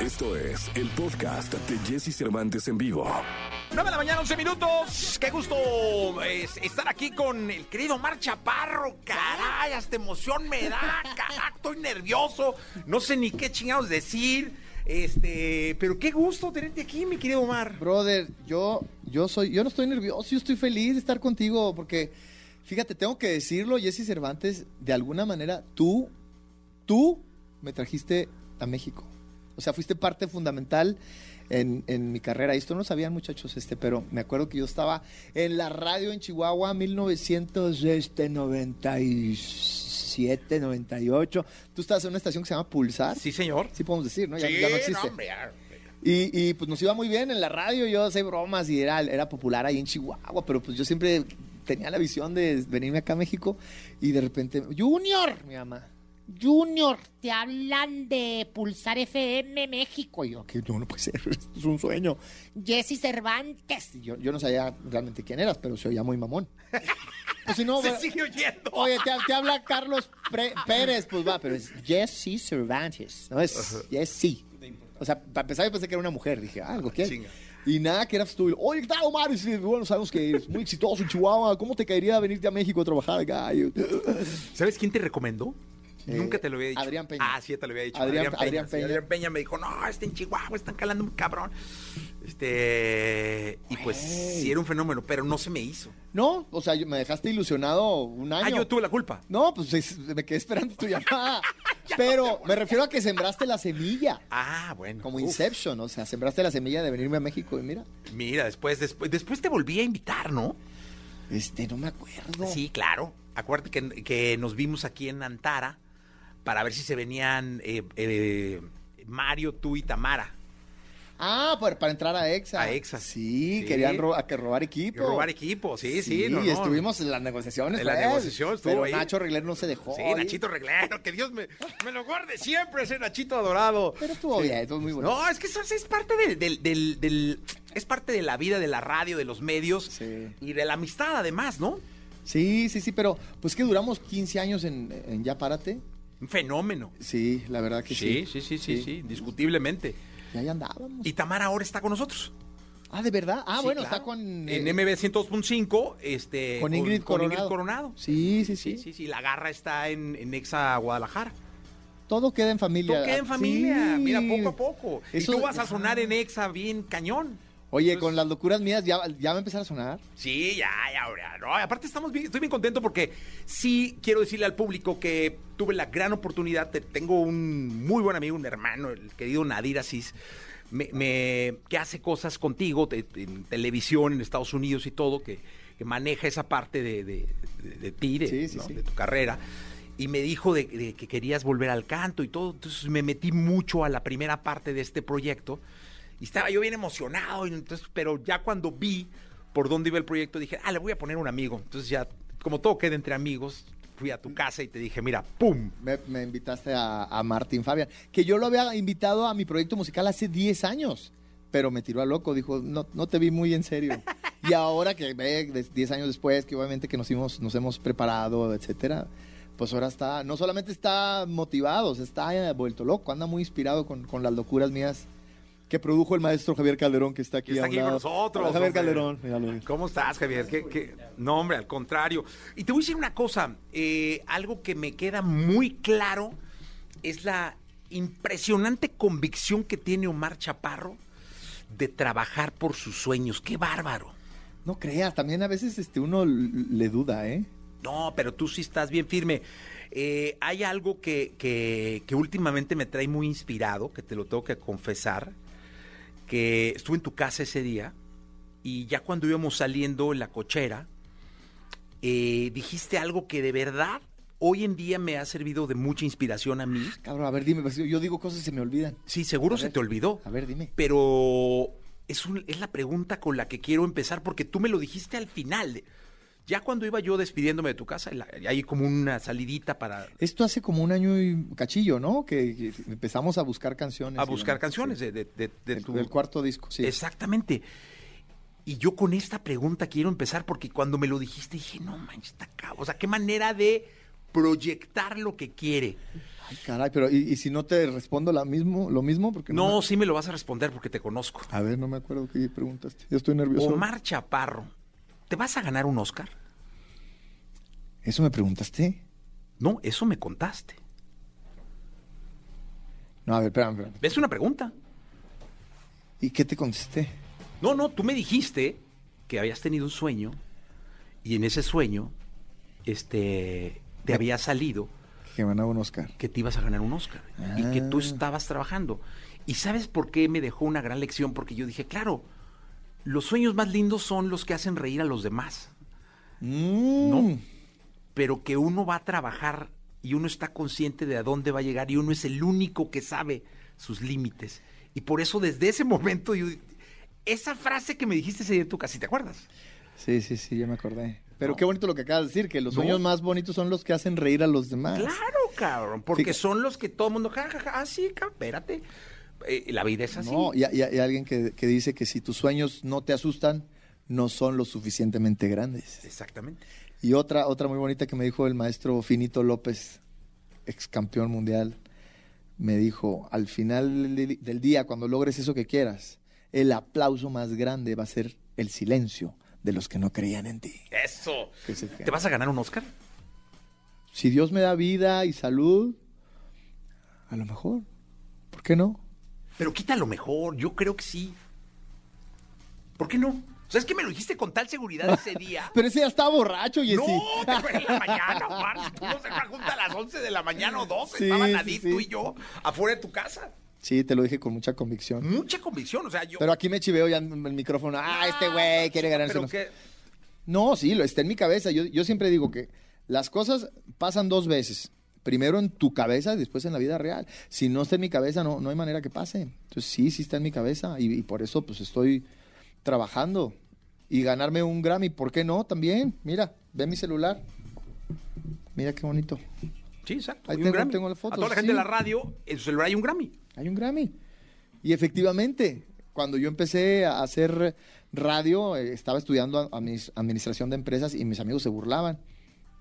Esto es el podcast de Jesse Cervantes en vivo. 9 de la mañana, 11 minutos. Qué gusto es, estar aquí con el querido Omar Chaparro. Caray, hasta emoción me da. Caray, estoy nervioso. No sé ni qué chingados decir. Este, pero qué gusto tenerte aquí, mi querido Omar. Brother, yo, yo soy, yo no estoy nervioso, yo estoy feliz de estar contigo porque, fíjate, tengo que decirlo, Jesse Cervantes, de alguna manera, tú, tú me trajiste a México. O sea, fuiste parte fundamental en, en, mi carrera. Esto no lo sabían, muchachos, este, pero me acuerdo que yo estaba en la radio en Chihuahua 1997, 98. Tú estabas en una estación que se llama Pulsar. Sí, señor. Sí podemos decir, ¿no? Ya, sí, ya no existe. no, hombre, ya. Y, y, pues nos iba muy bien en la radio, yo hacía bromas y era, era popular ahí en Chihuahua, pero pues yo siempre tenía la visión de venirme acá a México y de repente, Junior, mi mamá, Junior, te hablan de Pulsar FM México. Y yo, que no, no puede ser, esto es un sueño. Jesse Cervantes. Yo, yo no sabía realmente quién eras, pero se oía muy mamón. Pues si no, Se bueno, sigue oyendo. Oye, te, te habla Carlos Pre- Pérez, pues va, pero es Jesse Cervantes, no es Jesse. O sea, para empezar yo pensé que era una mujer, dije, ah, algo que. Y nada, que eras tú. Oye, ¿qué tal, Omar? Y bueno, sabemos que eres muy exitoso en Chihuahua. ¿Cómo te caería venirte a México a trabajar acá? ¿Sabes quién te recomendó? Nunca te lo había dicho. Adrián Peña. Ah, sí, te lo había dicho. Adrián- Adrián sí, Peña. Adrián Peña me dijo, no, está en Chihuahua, están calando un cabrón. Este. Y pues sí era un fenómeno, pero no se me hizo. No, o sea, me dejaste ilusionado un año. Ah, yo tuve la culpa. No, pues es- me quedé esperando tu llamada. Pero me refiero a que sembraste la semilla. Ah, bueno. Como Uf. Inception, o sea, sembraste la semilla de venirme a México y mira. Mira, después, después, después te volví a invitar, ¿no? Este, no me acuerdo. Sí, claro. Acuérdate que, que nos vimos aquí en Antara para ver si se venían eh, eh, Mario, tú y Tamara. Ah, para, para entrar a EXA. A EXA. Sí, Sí. querían ro- a que robar equipo. robar equipo, sí, sí. no, y no. estuvimos en las negociaciones. En la pues, negociación estuvo Pero ahí. Nacho Regler no se dejó. Sí. Nachito Reglero, que Dios me, me lo guarde siempre ese Nachito adorado. Pero estuvo bien, estuvo muy bueno. No, es que eso es parte del, del, del- del- es parte de la vida de la radio, de los medios Sí. y de la amistad además, ¿no? Sí, sí, sí, pero pues que duramos 15 años en, en Ya Párate. Un fenómeno. Sí, la verdad que sí. Sí, sí, sí, sí, sí, indiscutiblemente. Y ahí andábamos. Y Tamara ahora está con nosotros. Ah, ¿de verdad? Ah, Sí, bueno, claro. está con... En eh, MB 102.5, este... con Ingrid Coronado. Coronado. Sí, sí, sí, Sí, sí, sí. La garra está en, en Exa Guadalajara. Todo queda en familia. Todo queda en familia. Sí. Mira, poco a poco. Eso- y tú vas a sonar en Exa bien cañón. Oye, con las locuras mías, ¿ya, ya va a empezar a sonar? Sí, ya, ya, ya. No, aparte estamos bien, estoy bien contento porque sí quiero decirle al público que tuve la gran oportunidad, te- tengo un muy buen amigo, un hermano, el querido Nadir Asís, me, me- que hace cosas contigo te- en televisión en Estados Unidos y todo, que, que maneja esa parte de, de- de- de ti, de, Sí, sí, ¿no? sí. de tu carrera. Y me dijo de, de que querías volver al canto y todo. Entonces me metí mucho a la primera parte de este proyecto. Y estaba yo bien emocionado, y entonces, pero ya cuando vi por dónde iba el proyecto, dije, ah, le voy a poner un amigo. Entonces ya, como todo queda entre amigos, fui a tu casa y te dije, mira, ¡pum! Me, me invitaste a, a Martín Fabián, que yo lo había invitado a mi proyecto musical hace 10 años, pero me tiró a loco, dijo, no, no te vi muy en serio. y ahora que ve de- 10 años después, que obviamente que nos hemos, nos hemos preparado, etcétera, pues ahora está, no solamente está motivado, se está vuelto loco, anda muy inspirado con, con las locuras mías que produjo el maestro Javier Calderón, que está aquí, está a un aquí con nosotros. Hola, Javier. Calderón. ¿Cómo estás, Javier? ¿Qué, qué? No, hombre, al contrario. Y te voy a decir una cosa, eh, algo que me queda muy claro es la impresionante convicción que tiene Omar Chaparro de trabajar por sus sueños. ¡Qué bárbaro! No creas, también a veces este, uno le duda, ¿eh? No, pero tú sí estás bien firme. Eh, hay algo que, que- que últimamente me trae muy inspirado, que te lo tengo que confesar, que estuve en tu casa ese día y ya cuando íbamos saliendo en la cochera, eh, dijiste algo que de verdad hoy en día me ha servido de mucha inspiración a mí. Cabrón, a ver, dime, pues, yo digo cosas y se me olvidan. Sí, seguro A se ver. te olvidó. A ver, dime. Pero es, un- es la pregunta con la que quiero empezar porque tú me lo dijiste al final. Ya cuando iba yo despidiéndome de tu casa, hay como una salidita para Esto hace como un año y cachillo, ¿no? Que, empezamos a buscar canciones. a buscar demás, canciones sí. de, de- de- de Del- tu... del cuarto disco, sí. Exactamente. Y yo con esta pregunta quiero empezar porque cuando me lo dijiste dije, no manches, está cabrón. O sea, qué manera de proyectar lo que quiere. Ay, caray, pero ¿y, y si no te respondo la mismo, lo mismo? Porque No, me- sí me lo vas a responder porque te conozco. A ver, no me acuerdo qué preguntaste. Yo estoy nervioso. Omar Chaparro, ¿te vas a ganar un Oscar? ¿Eso me preguntaste? No, eso me contaste. No, a ver, espérame, espérame. Es una pregunta. ¿Y qué te contesté? No, no, tú me dijiste que habías tenido un sueño y en ese sueño este te había salido Que ganaba un Oscar. que te ibas a ganar un Oscar y que tú Ah. estabas trabajando. ¿Y sabes por qué me dejó una gran lección? Porque yo dije, claro, los sueños más lindos son los que hacen reír a los demás, Mm. No. Pero que uno va a trabajar y uno está consciente de a dónde va a llegar y uno es el único que sabe sus límites. Y por eso desde ese momento yo esa frase que me dijiste ese día en tu casa, ¿sí ¿te acuerdas? Sí, sí, sí, ya me acordé. Pero No. qué bonito lo que acabas de decir, que los No. sueños más bonitos son los que hacen reír a los demás. Claro, cabrón, porque Fíjate. son los que todo el mundo, ja, ja, ja, ah, sí, cabrón, espérate. Eh, la vida es así. No, y, y- y alguien que, que dice que si tus sueños no te asustan, no son lo suficientemente grandes. Exactamente. Y otra, otra muy bonita que me dijo el maestro Finito López, ex campeón mundial, me dijo, al final del- día, cuando logres eso que quieras, el aplauso más grande va a ser el silencio de los que no creían en ti. Eso. ¿Te vas a ganar un Oscar? Si Dios me da vida y salud, a lo mejor. ¿Por qué no? Pero quita lo mejor, yo creo que sí. ¿Por qué no? O sea, es que me lo dijiste con tal seguridad ese día. Pero ese ya estaba borracho, Jessy. No, te fue en la mañana, Omar. No se junta a las 11 de la mañana o 12. Sí, Estaban sí, Nadie, sí. tú y yo, afuera de tu casa. Sí, te lo dije con mucha convicción. Mucha convicción, o sea, yo... Pero aquí me chiveo ya en el micrófono. Ah, este güey quiere ganarse. Pero unos- que... No, sí, lo está en mi cabeza. Yo, yo siempre digo que las cosas pasan dos veces. Primero en tu cabeza y después en la vida real. Si no está en mi cabeza, no, no hay manera que pase. Entonces sí, sí está en mi cabeza. Y, y por eso pues estoy trabajando. Y ganarme un Grammy, ¿por qué no? También. Mira, ve mi celular. Mira qué bonito. Sí, exacto. Ahí hay un tengo- Grammy. tengo las fotos, A toda la gente sí. de la radio, en su celular hay un Grammy. Hay un Grammy. Y efectivamente, cuando yo empecé a hacer radio, eh, estaba estudiando a- admis- administración de empresas y mis amigos se burlaban.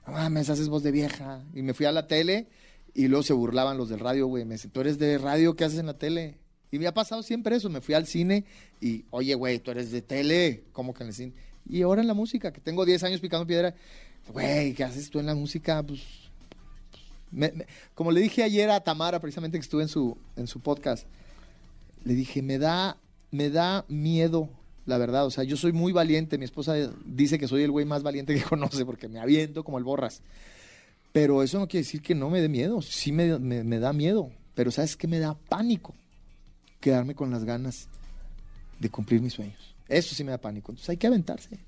No mames, haces voz de vieja. Y me fui a la tele y luego se burlaban los del radio, güey. Me dicen, tú eres de radio, ¿qué haces en la tele? Y me ha pasado siempre eso. Me fui al cine y, oye, güey, tú eres de tele. ¿Cómo que en el cine? Y ahora en la música, que tengo 10 años picando piedra. Güey, ¿qué haces tú en la música? Pues me- me- como le dije ayer a Tamara, precisamente que estuve en su, en su podcast, le dije, me da, me da miedo, la verdad. O sea, yo soy muy valiente. Mi esposa dice que soy el güey más valiente que conoce porque me aviento como el borras. Pero eso no quiere decir que no me dé miedo. Sí me, me- me da miedo. Pero ¿sabes qué me da pánico? Quedarme con las ganas de cumplir mis sueños. Eso sí me da pánico. Entonces hay que aventarse.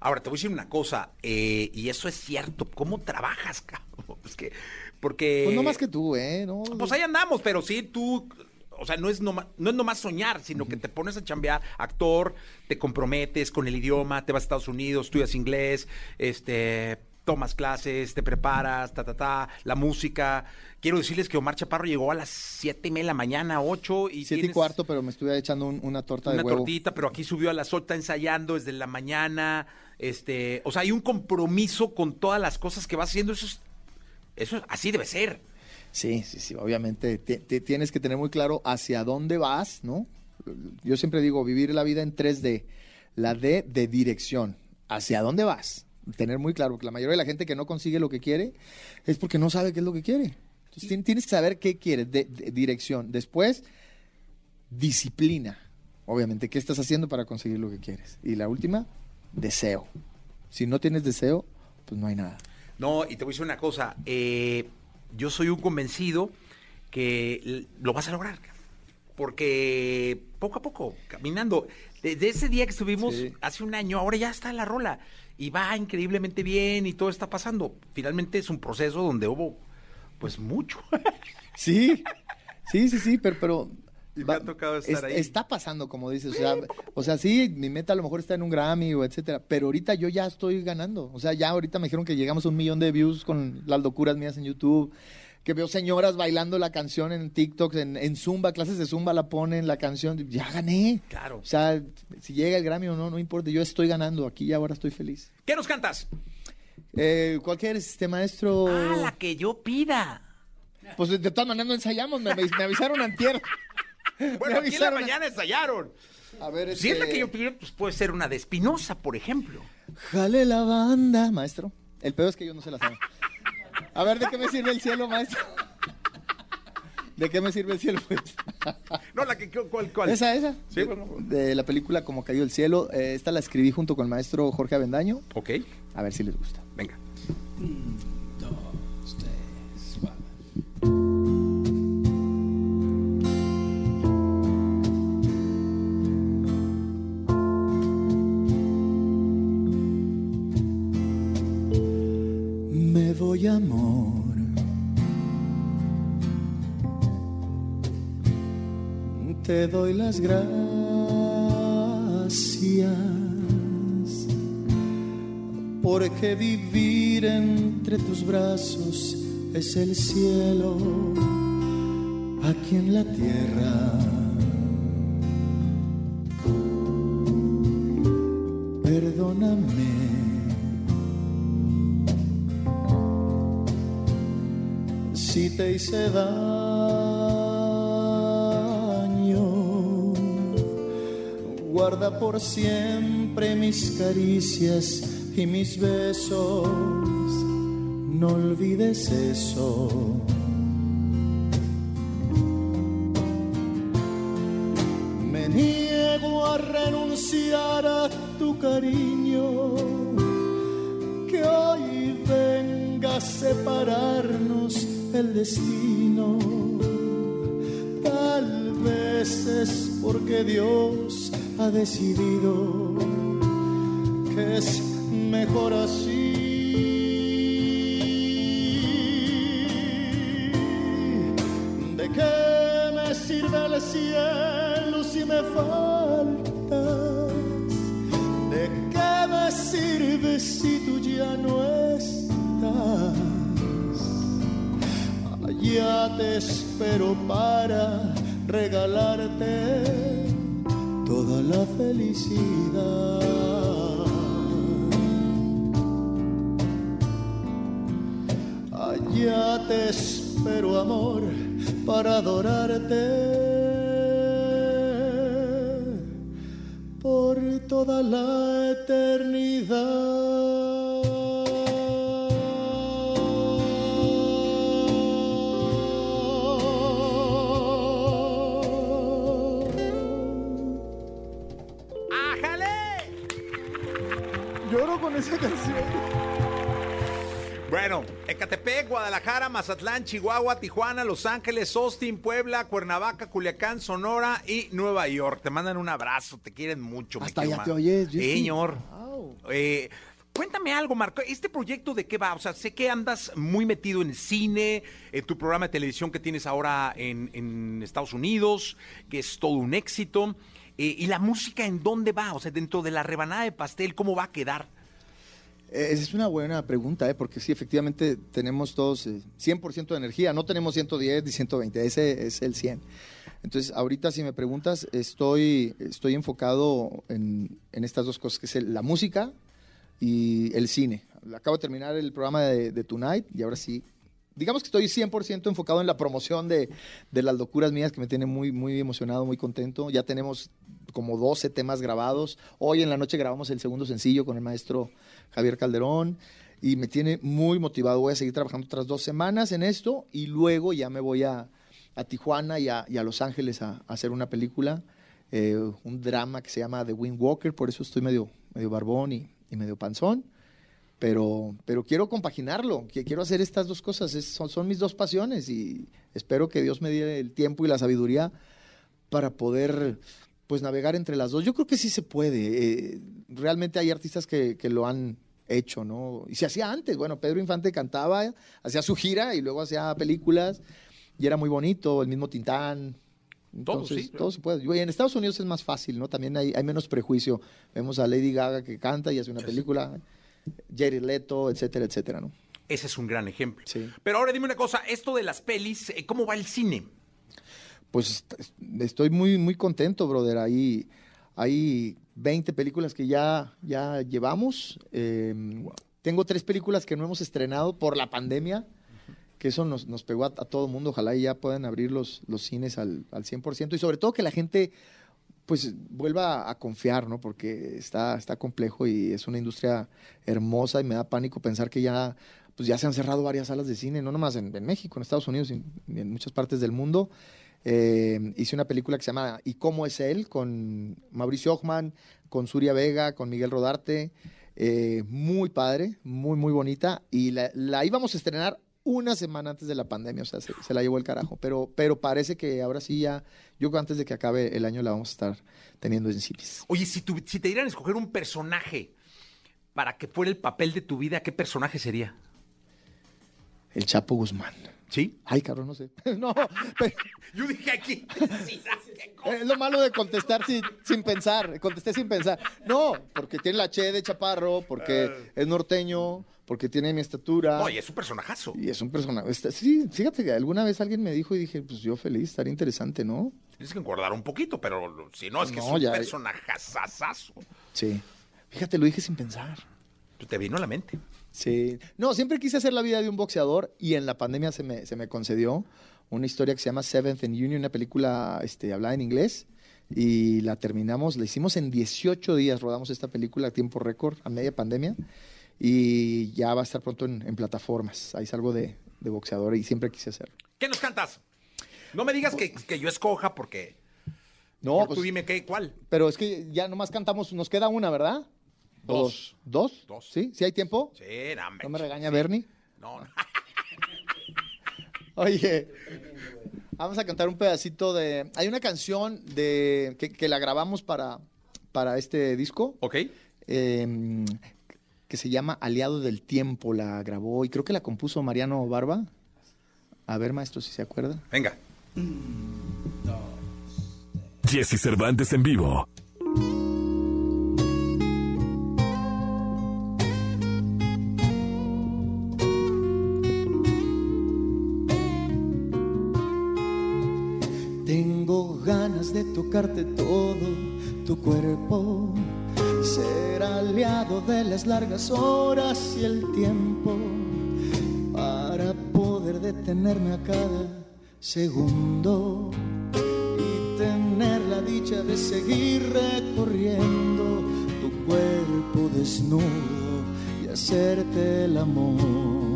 Ahora, te voy a decir una cosa, eh, y eso es cierto. ¿Cómo trabajas, cabrón? Es que, porque... Pues no más que tú, ¿eh? No, Pues ahí andamos, pero sí, tú... O sea, no es nomás, no es nomás soñar, sino que te pones a chambear, actor, te comprometes con el idioma, te vas a Estados Unidos, estudias inglés, este, tomas clases, te preparas, ta, ta, ta, la música. Quiero decirles que Omar Chaparro llegó a las siete y media de la mañana, ocho, y Siete y tienes cuarto, pero me estuve echando un- una torta una de huevo. tortita, pero aquí subió a las ocho, está ensayando desde la mañana, este, o sea, hay un compromiso con todas las cosas que vas haciendo, eso es, eso es- así debe ser. Sí, sí, sí, obviamente ti- ti- tienes que tener muy claro hacia dónde vas, ¿no? Yo siempre digo, vivir la vida en 3D. La D de dirección. ¿Hacia dónde vas? Tener muy claro, porque la mayoría de la gente que no consigue lo que quiere es porque no sabe qué es lo que quiere. Entonces tien- tienes que saber qué quieres, de, de- dirección. Después, disciplina. Obviamente, ¿qué estás haciendo para conseguir lo que quieres? Y la última, deseo. Si no tienes deseo, pues no hay nada. No, y te voy a decir una cosa, eh, yo soy un convencido que lo vas a lograr, porque poco a poco, caminando, desde ese día que estuvimos Sí. hace un año, ahora ya está la rola, y va increíblemente bien y todo está pasando. Finalmente es un proceso donde hubo, pues, mucho. Sí, sí, sí, sí, pero... pero Y me ha tocado estar ahí. Está pasando, como dices, o sea, o sea, sí, mi meta a lo mejor está en un Grammy o etcétera, pero ahorita yo ya estoy ganando. O sea, ya ahorita me dijeron que llegamos a un millón de views con las locuras mías en YouTube, que veo señoras bailando la canción en TikTok, en, en Zumba, clases de Zumba la ponen, la canción, ya gané. Claro. O sea, si llega el Grammy o no, no importa, yo estoy ganando, aquí y ahora estoy feliz. ¿Qué nos cantas? Eh, ¿Cuál quieres, este maestro? Ah, la que yo pida. Pues de, todas maneras no ensayamos, me, me- me avisaron antier. Bueno, aquí en la mañana ensayaron. A ver, Si es la este, que yo pido, pues puede ser una de Espinosa, por ejemplo. Jale la banda, maestro. El peor es que yo no se la saben. A ver, ¿de qué me sirve el cielo, maestro? ¿De qué me sirve el cielo? pues? No, la que, ¿cuál, cuál? Esa, esa. Sí, bueno. de la película Como cayó el cielo. Eh, esta la escribí junto con el maestro Jorge Avendaño. Ok, A ver si les gusta. venga. Te doy las gracias porque vivir entre tus brazos es el cielo aquí en la tierra. Perdóname. Te hice daño. Guarda por siempre mis caricias y mis besos. No olvides eso. Me niego a renunciar a tu cariño que hoy venga a separarnos el destino. Tal vez es porque Dios ha decidido que es mejor así. ¿De qué me sirve el cielo te espero para regalarte toda la felicidad. Allá te espero, amor, para adorarte por toda la eternidad. Esa canción. Bueno, Ecatepec, Guadalajara, Mazatlán, Chihuahua, Tijuana, Los Ángeles, Austin, Puebla, Cuernavaca, Culiacán, Sonora y Nueva York. Te mandan un abrazo, te quieren mucho. Hasta Mar- te oyes. Señor. Wow. Eh, cuéntame algo, Marco. ¿Este proyecto de qué va? O sea, sé que andas muy metido en cine, en tu programa de televisión que tienes ahora en, en Estados Unidos, que es todo un éxito. Eh, ¿Y la música en dónde va? O sea, dentro de la rebanada de pastel, ¿cómo va a quedar? Eh, Esa es una buena pregunta, ¿eh? porque sí, efectivamente tenemos todos eh, 100% de energía, no tenemos 110 ni 120, ese es el 100. Entonces, ahorita si me preguntas, estoy, estoy enfocado en, en estas dos cosas, que es la música y el cine. Acabo de terminar el programa de, de Tonight y ahora sí, digamos que estoy 100% enfocado en la promoción de, de las locuras mías, que me tiene muy, muy emocionado, muy contento. Ya tenemos como 12 temas grabados. Hoy en la noche grabamos el segundo sencillo con el maestro Javier Calderón y me tiene muy motivado. Voy a seguir trabajando otras dos semanas en esto y luego ya me voy a, a Tijuana y a, y a Los Ángeles a, hacer una película, eh, un drama que se llama The Wind Walker, por eso estoy medio, medio barbón y, y medio panzón. Pero, pero quiero compaginarlo, quiero hacer estas dos cosas, es- son, son mis dos pasiones y espero que Dios me dé el tiempo y la sabiduría para poder pues navegar entre las dos. Yo creo que sí se puede. eh, realmente hay artistas que, que lo han hecho, ¿no? Y se hacía antes. Bueno, Pedro Infante cantaba, hacía su gira y luego hacía películas y era muy bonito. El mismo Tintán. Todo, Entonces, sí, todo, se puede. Y en Estados Unidos es más fácil, ¿no? También hay, hay menos prejuicio. Vemos a Lady Gaga que canta y hace una película, Jared Leto, etcétera, etcétera, ¿no? Ese es un gran ejemplo. Sí. Pero ahora dime una cosa, esto de las pelis, eh, ¿cómo va el cine? Pues est- est- estoy muy, muy contento, brother. Ahí hay 20 películas que ya, ya llevamos. Eh, Tengo tres películas que no hemos estrenado por la pandemia, que eso nos, nos pegó a, a todo mundo. Ojalá y ya puedan abrir los, los cines al, al 100%. Y sobre todo que la gente pues vuelva a confiar, ¿no? Porque está, está complejo y es una industria hermosa y me da pánico pensar que ya, pues ya se han cerrado varias salas de cine, no nomás en México, en Estados Unidos y en muchas partes del mundo. Eh, hice una película que se llama ¿Y cómo es él? con Mauricio Ochman, con Suria Vega, con Miguel Rodarte. Eh, muy padre, muy, muy bonita. Y la, la, íbamos a estrenar una semana antes de la pandemia, o sea, se, se, la llevó el carajo. Pero, pero parece que ahora sí ya, yo creo antes de que acabe el año la vamos a estar teniendo en cines. Oye, si, tu, si te dieran a escoger un personaje para que fuera el papel de tu vida, ¿qué personaje sería? El Chapo Guzmán. ¿Sí? Ay, cabrón, no sé. no, pero... Yo dije aquí. es lo malo de contestar sin, sin, pensar. Contesté sin pensar. No, porque tiene la che de chaparro, porque uh... es norteño, porque tiene mi estatura. Oye, es un personajazo. Y es un personaje. Sí, fíjate que alguna vez alguien me dijo y dije, pues yo feliz, estaría interesante, ¿no? Tienes que engordar un poquito, pero si no, es que no, es un ya... personajazazazo. Sí. Fíjate, lo dije sin pensar. Te vino a la mente. Sí. No, siempre quise hacer la vida de un boxeador y en la pandemia se me, se me concedió una historia que se llama Seventh and Union, una película este, hablada en inglés. Y la terminamos, la hicimos en 18 días, rodamos esta película a tiempo récord, a media pandemia. Y ya va a estar pronto en, en plataformas. Ahí salgo de, de, boxeador y siempre quise hacerlo. ¿Qué nos cantas? No me digas que, que yo escoja porque... No, por pues, tú dime qué, cuál. Pero es que ya nomás cantamos, nos queda una, ¿verdad? Dos. ¿Dos? Dos. ¿Sí? ¿Sí hay tiempo? Sí, no. ¿No me regaña sí. Bernie? No, no. Oye, vamos a cantar un pedacito de... Hay una canción de que, que la grabamos para, para este disco. Ok. Eh, que se llama Aliado del Tiempo. La grabó y creo que la compuso Mariano Barba. A ver, maestro, si se acuerda. Venga. Jesse Cervantes en vivo. Tocarte todo tu cuerpo, ser aliado de las largas horas y el tiempo, para poder detenerme a cada segundo y tener la dicha de seguir recorriendo tu cuerpo desnudo y hacerte el amor.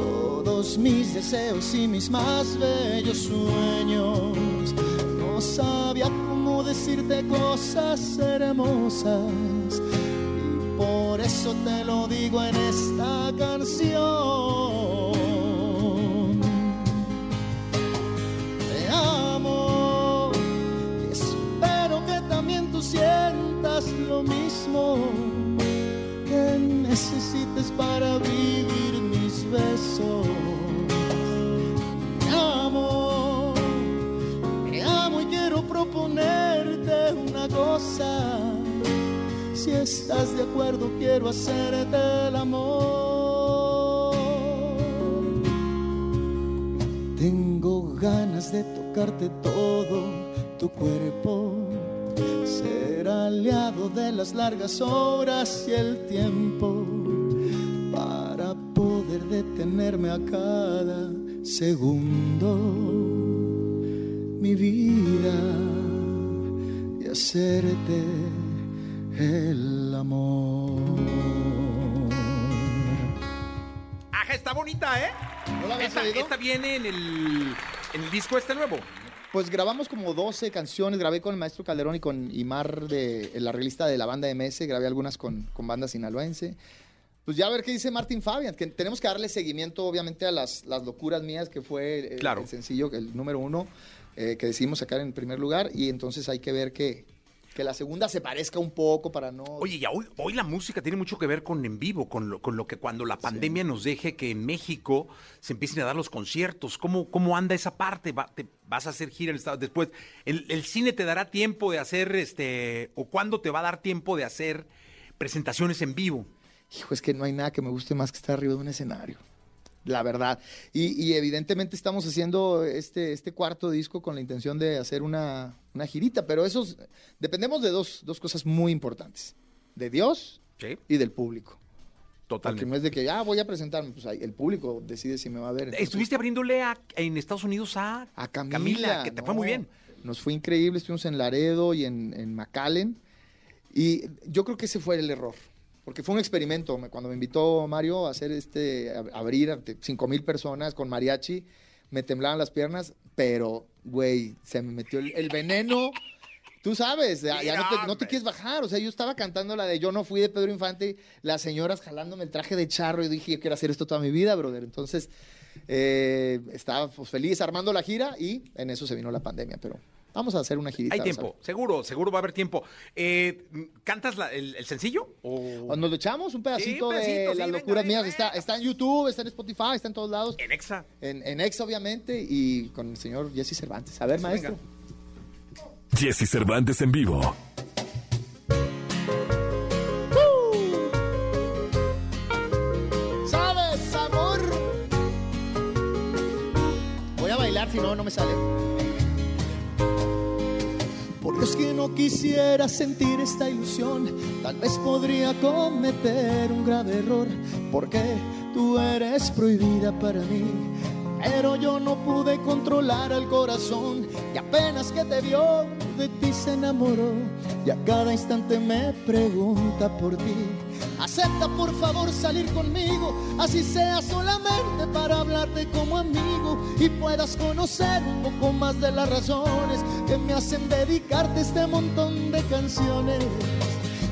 Todos mis deseos y mis más bellos sueños. No sabía cómo decirte cosas hermosas y por eso te lo digo en esta canción. Te amo y espero que también tú sientas lo mismo necesites para vivir mis besos. Te amo, te amo y quiero proponerte una cosa. Si estás de acuerdo, quiero hacerte el amor. Tengo ganas de tocarte todo tu cuerpo ser aliado de las largas horas y el tiempo detenerme a cada segundo mi vida y hacerte el amor. Ajá, está bonita, ¿eh? ¿No la esta, esta viene en el, en el disco este nuevo. Pues grabamos como 12 canciones, grabé con el maestro Calderón y con Imar de la realista de la banda MS, grabé algunas con, con banda sinaloense. Pues ya a ver qué dice Martín Fabian, que tenemos que darle seguimiento obviamente a las, las locuras mías, que fue el, claro. el sencillo, el número uno, eh, que decidimos sacar en primer lugar, y entonces hay que ver que, que la segunda se parezca un poco para no... Oye, ya hoy, hoy la música tiene mucho que ver con en vivo, con lo, con lo que cuando la pandemia sí. nos deje que en México se empiecen a dar los conciertos. ¿Cómo, cómo anda esa parte? Va, te, ¿Vas a hacer gira en el estado? Después, el, ¿el, cine te dará tiempo de hacer, este, o cuándo te va a dar tiempo de hacer presentaciones en vivo? Hijo, es que no hay nada que me guste más que estar arriba de un escenario. la verdad. Y, y evidentemente estamos haciendo este, este cuarto disco con la intención de hacer una, una girita, pero eso es- dependemos de dos, dos cosas muy importantes, de Dios Sí, y del público. Porque totalmente. no es de que, ah, voy a presentarme, pues ahí el público decide si me va a ver. Entonces, Estuviste abriéndole a- en Estados Unidos a, a Camila. que te no, fue muy bien. Nos fue increíble, estuvimos en Laredo y en, en McAllen. Y yo creo que ese fue el error. Porque fue un experimento. Me- Cuando me invitó Mario a hacer este, a- abrir ante cinco mil personas con mariachi, me temblaban las piernas, pero, güey, se me metió el, el veneno. Tú sabes, ya, ya no, te, no te hombre. quieres bajar. O sea, yo estaba cantando la de Yo no fui de Pedro Infante, las señoras jalándome el traje de charro y dije, yo quiero hacer esto toda mi vida, brother. Entonces, eh, estaba pues, feliz armando la gira y en eso se vino la pandemia, pero vamos a hacer una girita. Hay tiempo, seguro, seguro va a haber tiempo. Eh, ¿Cantas la- el, el sencillo? O... Nos lo echamos un pedacito, Sí, un pedacito, de sí, las venga, locuras venga, mías. Está, venga. está en YouTube, está en Spotify, está en todos lados. En Exa. En, en Ex, obviamente, y con el señor Jesse Cervantes. A ver, Eso, maestro. venga. Jesse Cervantes en vivo. ¿Sabes, amor? Voy a bailar, si no, no me sale. Dios que no quisiera sentir esta ilusión, tal vez podría cometer un grave error, porque tú eres prohibida para mí. Pero yo no pude controlar al corazón y apenas que te vio, de ti se enamoró y a cada instante me pregunta por ti. Acepta por favor salir conmigo, así sea solamente para hablarte como amigo y puedas conocer un poco más de las razones que me hacen dedicarte este montón de canciones.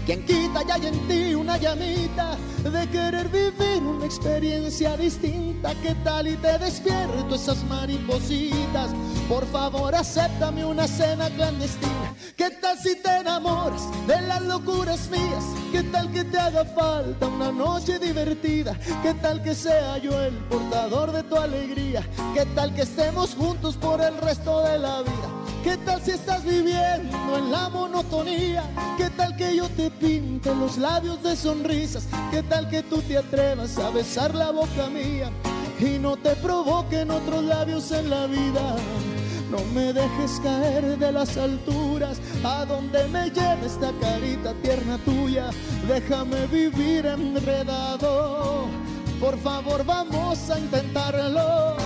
Quien quita ya hay en ti una llamita de querer vivir una experiencia distinta. ¿Qué tal y te despierto esas maripositas? Por favor, acéptame una cena clandestina. ¿Qué tal si te enamoras de las locuras mías? ¿Qué tal que te haga falta una noche divertida? ¿Qué tal que sea yo el portador de tu alegría? ¿Qué tal que estemos juntos por el resto de la vida? ¿Qué tal si estás viviendo en la monotonía? ¿Qué tal que yo te pinte los labios de sonrisas? ¿Qué tal que tú te atrevas a besar la boca mía y no te provoquen otros labios en la vida? No me dejes caer de las alturas, a donde me lleve esta carita tierna tuya. Déjame vivir enredado. Por favor, vamos a intentarlo.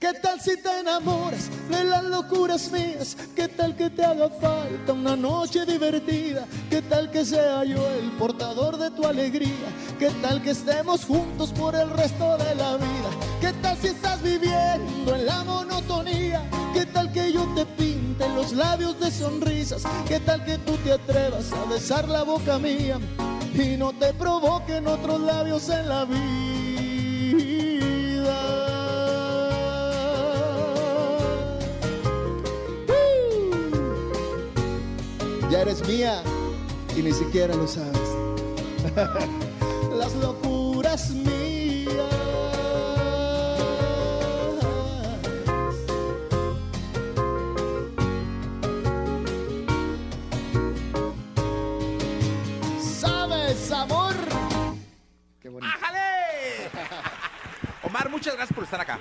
¿Qué tal si te enamoras de las locuras mías? ¿Qué tal que te haga falta una noche divertida? ¿Qué tal que sea yo el portador de tu alegría? ¿Qué tal que estemos juntos por el resto de la vida? ¿Qué tal si estás viviendo en la monotonía? ¿Qué tal que yo te pinte los labios de sonrisas? ¿Qué tal que tú te atrevas a besar la boca mía y no te provoquen otros labios en la vida? Ya eres mía y ni siquiera lo sabes. Las locuras mías. ¿Sabes, amor? Qué bonito. ¡Ájale! Omar, muchas gracias por estar acá.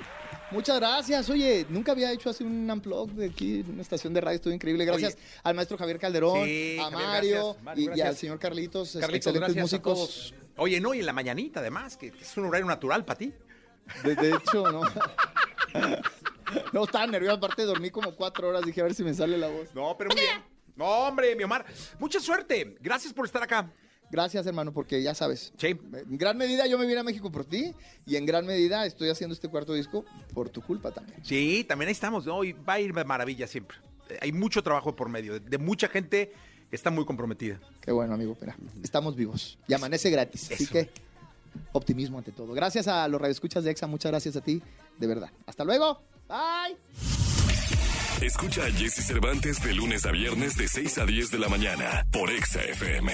Muchas gracias. Oye, nunca había hecho así un unplug de aquí, en una estación de radio, estuvo increíble. Gracias Oye. al maestro Javier Calderón, Sí, a Javier, Mario, y- al señor Carlitos, Carlitos, excelentes músicos. a todos. Oye, no, y en la mañanita además, que es un horario natural para ti. De, de hecho, no. no, estaba nervioso, aparte dormí como cuatro horas, dije a ver si me sale la voz. No, pero muy bien. No, hombre, mi Omar. Mucha suerte. Gracias por estar acá. Gracias, hermano, porque ya sabes. Sí. En gran medida yo me vine a México por ti y en gran medida estoy haciendo este cuarto disco por tu culpa también. Sí, también ahí estamos, ¿no? Y va a ir de maravilla siempre. Eh, Hay mucho trabajo por medio, de, de mucha gente que está muy comprometida. Qué bueno, amigo, pero estamos vivos y amanece gratis. Así Eso. que optimismo ante todo. Gracias a los radioescuchas de EXA, muchas gracias a ti, de verdad. Hasta luego. Bye. Escucha a Jesse Cervantes de lunes a viernes de 6 a 10 de la mañana por Exa FM.